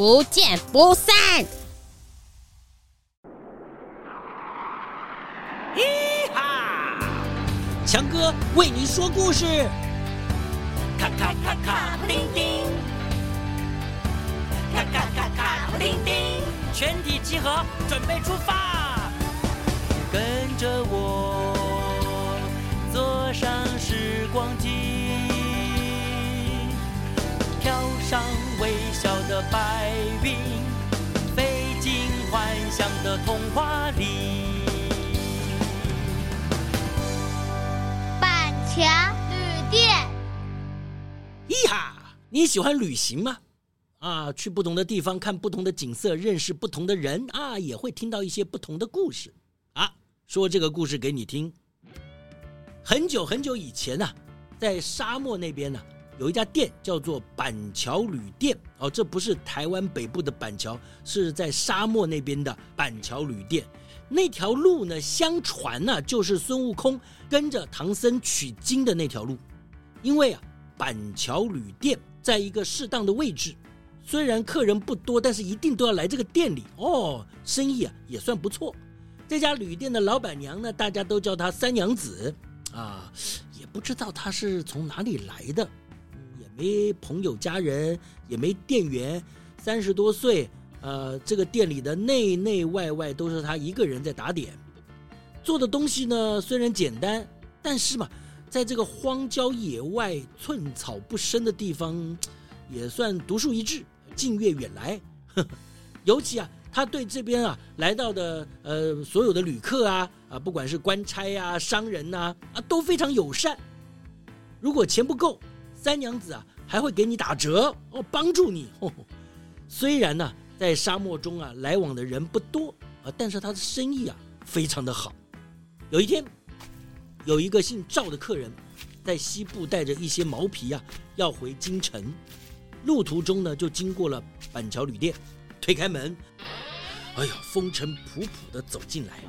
不见不散！嘻哈，强哥为你说故事。咔咔咔咔，布丁丁，咔咔咔咔，布丁丁，全体集合，准备出发。跟着我，坐上时光机，跳上微笑的白云，飞进幻想的童话里。板桥旅店，咿哈！你喜欢旅行吗？啊，去不同的地方看不同的景色，认识不同的人啊，也会听到一些不同的故事啊。说这个故事给你听。很久很久以前呢、啊，在沙漠那边呢、啊。有一家店叫做板桥旅店哦，这不是台湾北部的板桥，是在沙漠那边的板桥旅店。那条路呢，相传呢、就是孙悟空跟着唐僧取经的那条路。因为啊，板桥旅店在一个适当的位置，虽然客人不多，但是一定都要来这个店里哦，生意啊也算不错。这家旅店的老板娘呢，大家都叫她三娘子啊，也不知道她是从哪里来的。没朋友家人，也没店员，三十多岁，呃，这个店里的内内外外都是他一个人在打点，做的东西呢虽然简单，但是嘛，在这个荒郊野外、寸草不生的地方，也算独树一帜，近悦远来。尤其啊，他对这边啊来到的呃所有的旅客啊啊，不管是官差呀、啊、商人呐，啊，都非常友善。如果钱不够，三娘子啊，还会给你打折哦，帮助你。虽然呢，在沙漠中啊，来往的人不多啊，但是他的生意啊，非常的好。有一天，有一个姓赵的客人，在西部带着一些毛皮啊，要回京城。路途中呢，就经过了板桥旅店，推开门，哎呀，风尘仆仆的走进来，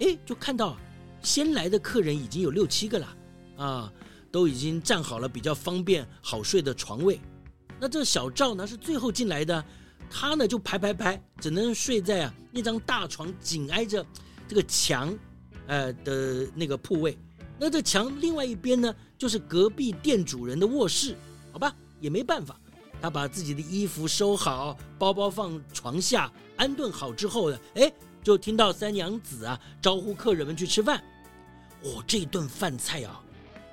哎，就看到先来的客人已经有六七个了，啊。都已经站好了，比较方便好睡的床位。那这小赵呢是最后进来的，他呢就排排排，只能睡在啊那张大床紧挨着这个墙，呃的那个铺位。那这墙另外一边呢，就是隔壁店主人的卧室。好吧，也没办法，他把自己的衣服收好，包包放床下，安顿好之后呢，哎，就听到三娘子啊招呼客人们去吃饭。哦，这顿饭菜啊。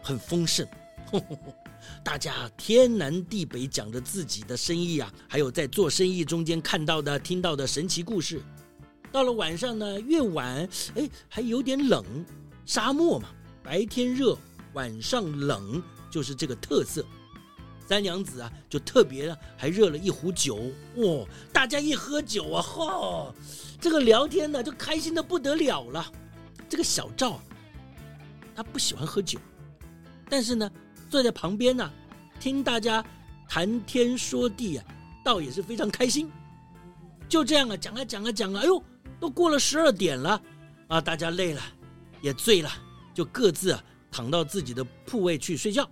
很丰盛，大家天南地北讲着自己的生意啊，还有在做生意中间看到的、听到的神奇故事。到了晚上呢，越晚哎还有点冷，沙漠嘛，白天热，晚上冷就是这个特色。三娘子啊，就特别还热了一壶酒，哇、大家一喝酒啊，嚯、哦，这个聊天呢就开心的不得了了。这个小赵啊，他不喜欢喝酒，但是呢，坐在旁边呢、听大家谈天说地啊，倒也是非常开心。就这样啊，讲啊讲啊讲啊，哎呦，都过了十二点了啊，大家累了，也醉了，就各自啊躺到自己的铺位去睡觉。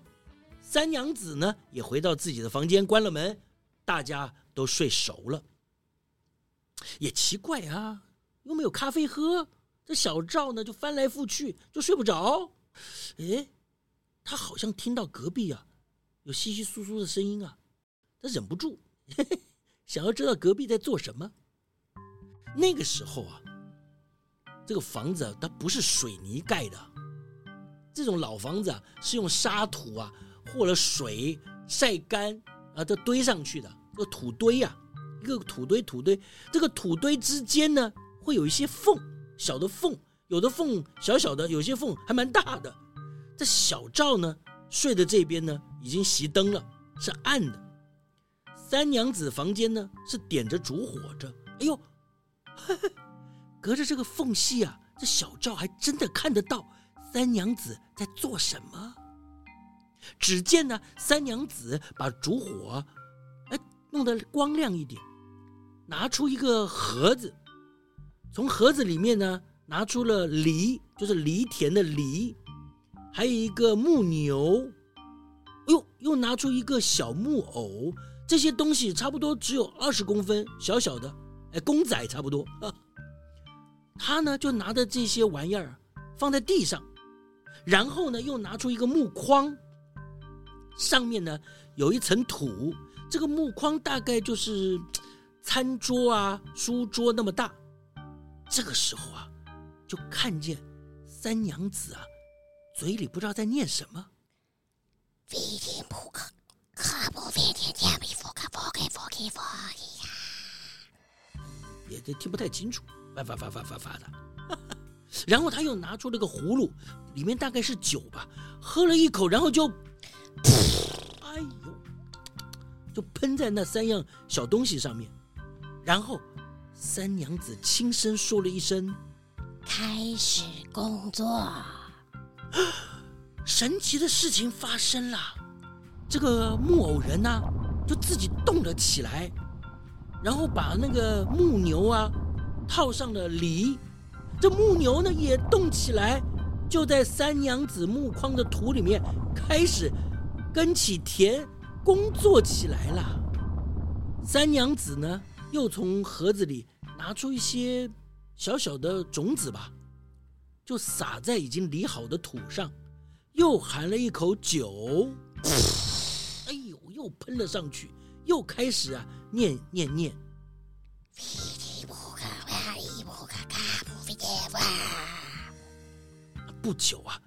三娘子呢，也回到自己的房间，关了门，大家都睡熟了。也奇怪啊，又没有咖啡喝，这小赵呢就翻来覆去，就睡不着。哎，他好像听到隔壁啊有窸窸窣窣的声音啊，他忍不住嘿嘿 想要知道隔壁在做什么。那个时候啊，这个房子，它不是水泥盖的，这种老房子啊是用沙土啊。和了水晒干啊，都堆上去的这个土堆呀、啊，一个土堆土堆，这个土堆之间呢会有一些缝，小的缝，有的缝小小的，有些缝还蛮大的。这小赵呢睡的这边呢已经熄灯了，是暗的。三娘子房间呢是点着烛火着。哎呦，隔着这个缝隙啊，这小赵还真的看得到三娘子在做什么。只见呢，三娘子把烛火，哎，弄得光亮一点，拿出一个盒子，从盒子里面呢拿出了犁，就是犁田的犁，还有一个木牛，哎呦，又拿出一个小木偶，这些东西差不多只有二十公分，小小的，哎，公仔差不多。啊他呢就拿着这些玩意儿放在地上，然后呢又拿出一个木框。上面呢有一层土，这个木框大概就是餐桌啊、书桌那么大。这个时候啊，就看见三娘子啊，嘴里不知道在念什么。也都听不太清楚，发发发发发发的。然后他又拿出了个葫芦，里面大概是酒吧，喝了一口，然后就。哎呦！就喷在那三样小东西上面，然后三娘子轻声说了一声：“开始工作。”神奇的事情发生了，这个木偶人呢、就自己动了起来，然后把那个木牛啊套上了犁，这木牛呢也动起来，就在三娘子木框的土里面开始。耕起田，工作起来了。三娘子呢，又从盒子里拿出一些小小的种子吧，就撒在已经犁好的土上，又含了一口酒，哎呦，又喷了上去，又开始啊念念念。不久啊，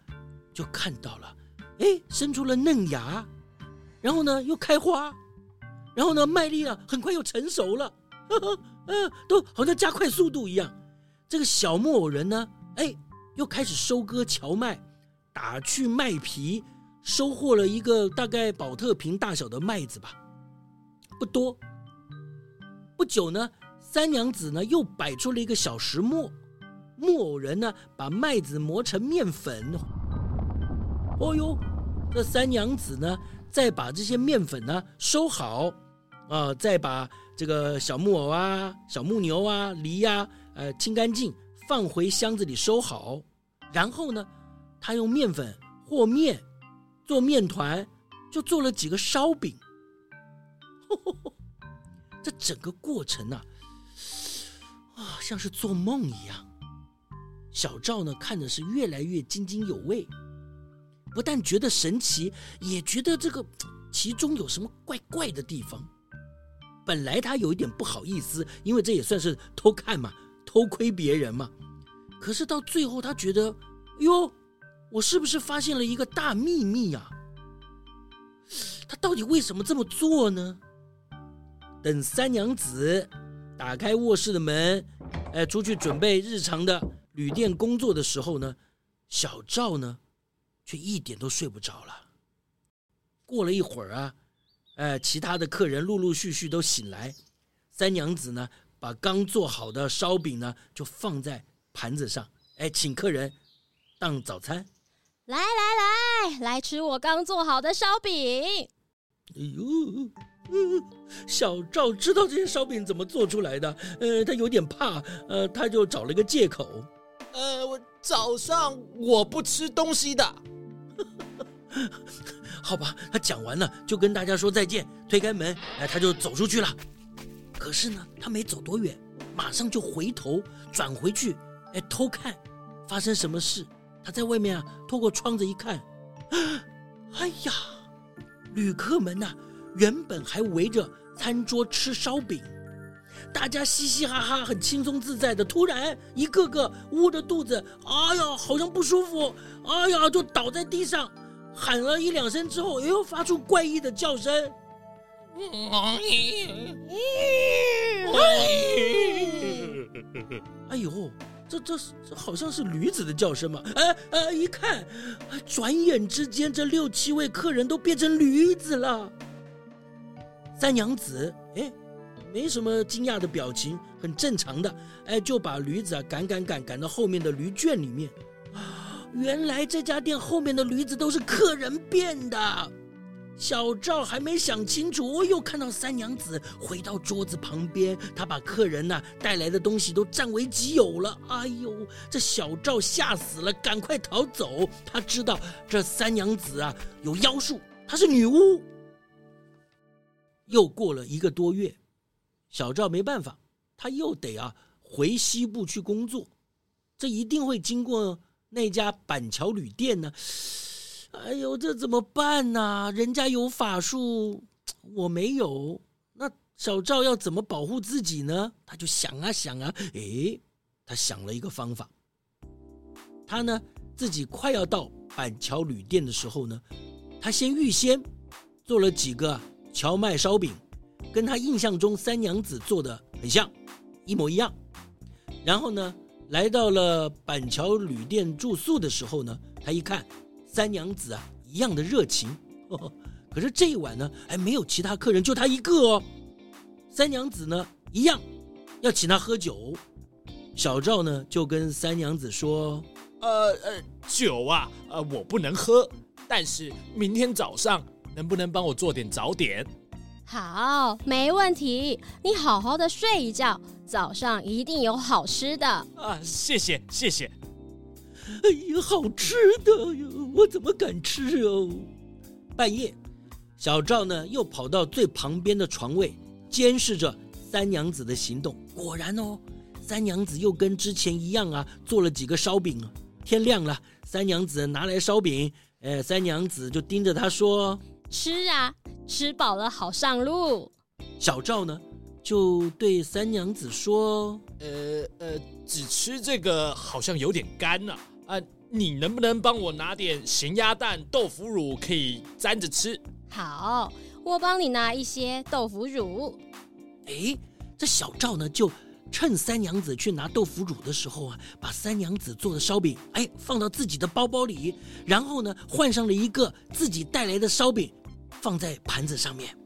就看到了。哎，生出了嫩芽，然后呢又开花，然后呢麦粒啊很快又成熟了，呵呵，嗯，都好像加快速度一样。这个小木偶人呢，哎，又开始收割荞麦，打去麦皮，收获了一个大概宝特瓶大小的麦子吧，不多。不久呢，三娘子呢又摆出了一个小石磨，木偶人呢把麦子磨成面粉。哦呦，这三娘子呢，再把这些面粉呢收好，啊、再把这个小木偶啊、小木牛啊、梨呀、呃，清干净，放回箱子里收好。然后呢，他用面粉和面，做面团，就做了几个烧饼。这整个过程呢、啊，啊，像是做梦一样。小赵呢，看的是越来越津津有味。不但觉得神奇，也觉得这个其中有什么怪怪的地方。本来他有一点不好意思，因为这也算是偷看嘛，偷窥别人嘛。可是到最后，他觉得，哟，我是不是发现了一个大秘密呀？他到底为什么这么做呢？等三娘子打开卧室的门，哎，出去准备日常的旅店工作的时候呢，小赵呢？却一点都睡不着了。过了一会儿啊，哎，其他的客人陆陆续续都醒来，三娘子呢，把刚做好的烧饼呢，就放在盘子上，哎，请客人当早餐。来来来，来吃我刚做好的烧饼。哎呦，呃，小赵知道这些烧饼怎么做出来的，呃，他有点怕，呃，他就找了一个借口，呃，我早上我不吃东西的。好吧，他讲完了就跟大家说再见，推开门，哎，他就走出去了。可是呢，他没走多远，马上就回头转回去，哎，偷看发生什么事。他在外面啊，透过窗子一看，哎呀，旅客们呐、啊，原本还围着餐桌吃烧饼，大家嘻嘻哈哈，很轻松自在的，突然一个个捂着肚子，哎呀，好像不舒服，哎呀，就倒在地上，喊了一两声之后，又发出怪异的叫声。哎呦！这这这好像是驴子的叫声嘛？哎哎，一看，转眼之间，这六七位客人都变成驴子了。三娘子哎，没什么惊讶的表情，很正常的哎，就把驴子啊赶赶赶赶到后面的驴圈里面。原来这家店后面的驴子都是客人变的。小赵还没想清楚，又看到三娘子回到桌子旁边，她把客人呐、啊、带来的东西都占为己有了。哎呦，这小赵吓死了，赶快逃走。他知道这三娘子啊有妖术，她是女巫。又过了一个多月，小赵没办法，他又得啊回西部去工作，这一定会经过那家板桥旅店呢。哎呦，这怎么办呢？人家有法术，我没有。那小赵要怎么保护自己呢？他就想啊想啊，哎，他想了一个方法。他呢，自己快要到板桥旅店的时候呢，他先预先做了几个荞麦烧饼，跟他印象中三娘子做的很像，一模一样。然后呢，来到了板桥旅店住宿的时候呢，他一看。三娘子啊，一样的热情，呵呵，可是这一晚呢，还没有其他客人，就他一个哦。三娘子呢，一样要请他喝酒。小赵呢，就跟三娘子说：“呃呃，酒啊，呃，我不能喝，但是明天早上能不能帮我做点早点？”好，没问题。你好好的睡一觉，早上一定有好吃的。啊，谢谢，谢谢。哎呀，好吃的哟！我怎么敢吃哦？半夜，小赵呢又跑到最旁边的床位，监视着三娘子的行动。果然哦，三娘子又跟之前一样啊，做了几个烧饼啊。天亮了，三娘子拿来烧饼，哎，三娘子就盯着他说：“吃啊，吃饱了好上路。”小赵呢就对三娘子说：“呃呃，只吃这个好像有点干呐。”啊，你能不能帮我拿点咸鸭蛋、豆腐乳，可以沾着吃？好，我帮你拿一些豆腐乳。哎，这小赵呢，就趁三娘子去拿豆腐乳的时候啊，把三娘子做的烧饼，哎，放到自己的包包里，然后呢，换上了一个自己带来的烧饼，放在盘子上面。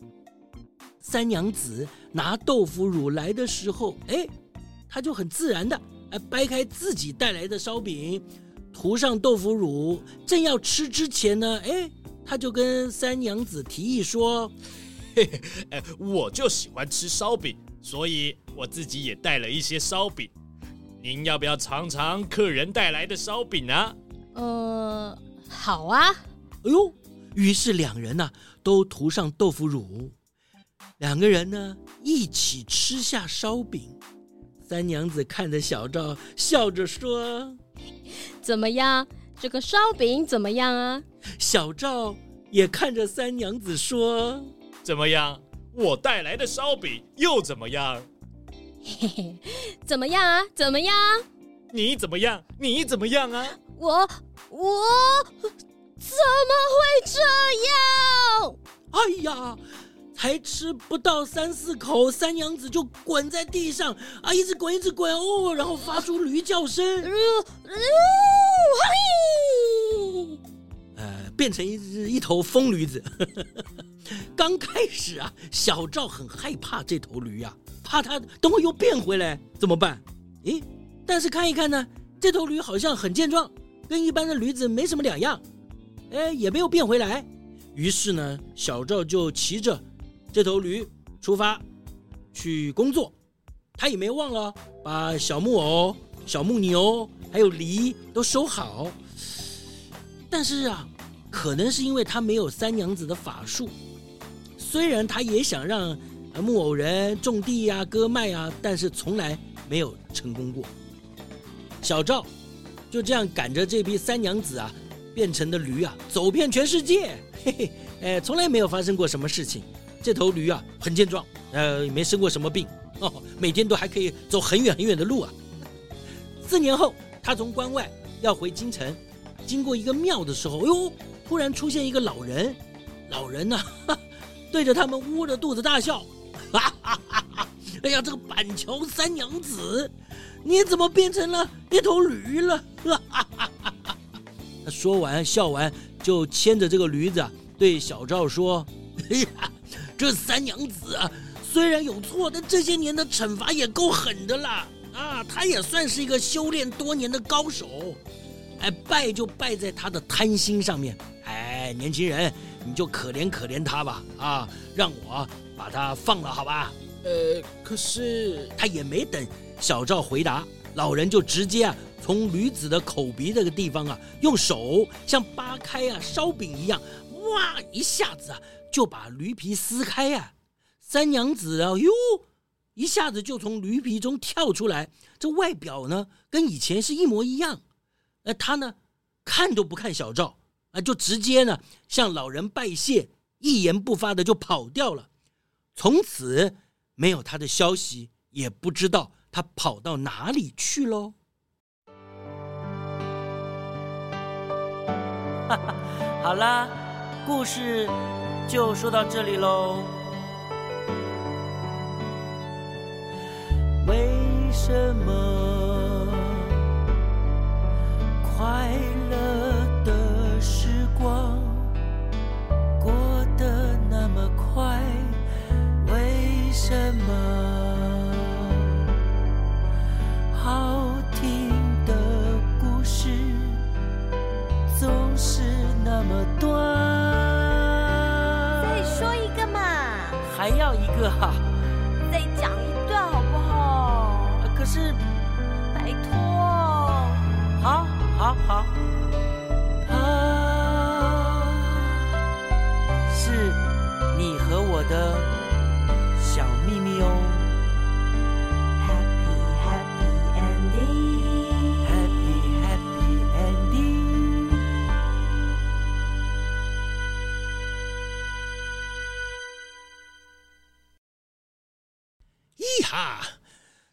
三娘子拿豆腐乳来的时候，哎，她就很自然的，哎，掰开自己带来的烧饼。涂上豆腐乳，正要吃之前呢，哎，他就跟三娘子提议说：“嘿嘿，哎，我就喜欢吃烧饼，所以我自己也带了一些烧饼。您要不要尝尝客人带来的烧饼呢？”呃，好啊。哎呦，于是两人呢，啊，都涂上豆腐乳，两个人呢一起吃下烧饼。三娘子看着小赵，笑着说。怎么样？这个烧饼怎么样啊？小赵也看着三娘子说：“怎么样？我带来的烧饼又怎么样？嘿嘿，怎么样啊？怎么样？你怎么样？你怎么样啊？我我怎么会这样？哎呀！”才吃不到三四口，三娘子就滚在地上啊，一直滚，一直滚哦，然后发出驴叫声。呃，变成一只一头疯驴子。刚开始啊，小赵很害怕这头驴啊，怕它等会又变回来怎么办？诶，但是看一看呢，这头驴好像很健壮，跟一般的驴子没什么两样，哎，也没有变回来。于是呢，小赵就骑着这头驴出发去工作，他也没忘了把小木偶、小木牛还有梨都收好。但是啊，可能是因为他没有三娘子的法术，虽然他也想让木偶人种地呀、割麦呀，但是从来没有成功过。小赵就这样赶着这匹三娘子啊变成的驴啊，走遍全世界。嘿嘿，哎，从来没有发生过什么事情。这头驴啊，很健壮，呃，没生过什么病 哦，每天都还可以走很远很远的路啊。四年后，他从关外要回京城，经过一个庙的时候，哟，突然出现一个老人，老人呢、对着他们捂着肚子大笑，哈哈哈哈！哎呀，这个板桥三娘子，你怎么变成了一头驴了？哈哈哈哈！他说完笑完。就牵着这个驴子，对小赵说：“哎呀，这三娘子啊，虽然有错，但这些年的惩罚也够狠的啦！啊，她也算是一个修炼多年的高手，哎，败就败在她的贪心上面。哎，年轻人，你就可怜可怜她吧，啊，让我把她放了，好吧？呃，可是他也没等小赵回答，老人就直接啊。”从驴子的口鼻这个地方啊，用手像扒开啊烧饼一样，哇，一下子啊就把驴皮撕开呀、三娘子啊，哟，一下子就从驴皮中跳出来，这外表呢跟以前是一模一样。呃，他呢看都不看小赵啊，就直接呢向老人拜谢，一言不发的就跑掉了。从此没有他的消息，也不知道他跑到哪里去喽。好啦，故事就说到这里喽。为什么快乐的时光过得那么快？为什么好听的故事总是？那么多，还要一个哈，再讲一段好不好？可是，拜托，好，好，好，啊，是你和我的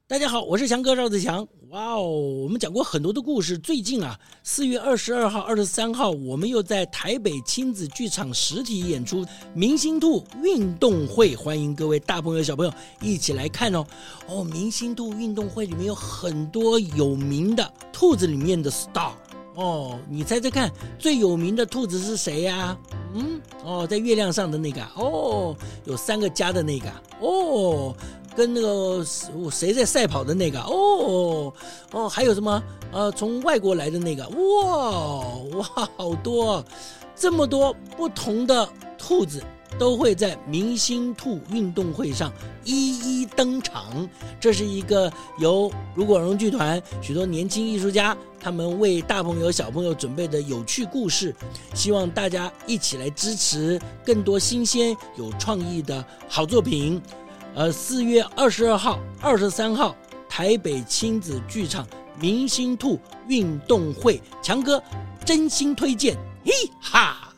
大家好，我是强哥赵子强。哇哦，我们讲过很多的故事。最近啊，四月二十二号、二十三号，我们又在台北亲子剧场实体演出《明星兔运动会》，欢迎各位大朋友、小朋友一起来看哦。哦，明星兔运动会里面有很多有名的兔子里面的 star 哦，你猜猜看，最有名的兔子是谁呀、嗯，哦，在月亮上的那个哦，有三个家的那个哦。跟那个谁在赛跑的那个哦哦，还有什么？呃，从外国来的那个哇哇，好多，这么多不同的兔子。都会在明星兔运动会上一一登场。这是一个由如果荣剧团许多年轻艺术家他们为大朋友小朋友准备的有趣故事，希望大家一起来支持更多新鲜有创意的好作品。呃，四月二十二号、二十三号，台北亲子剧场明星兔运动会，强哥真心推荐，嘿哈。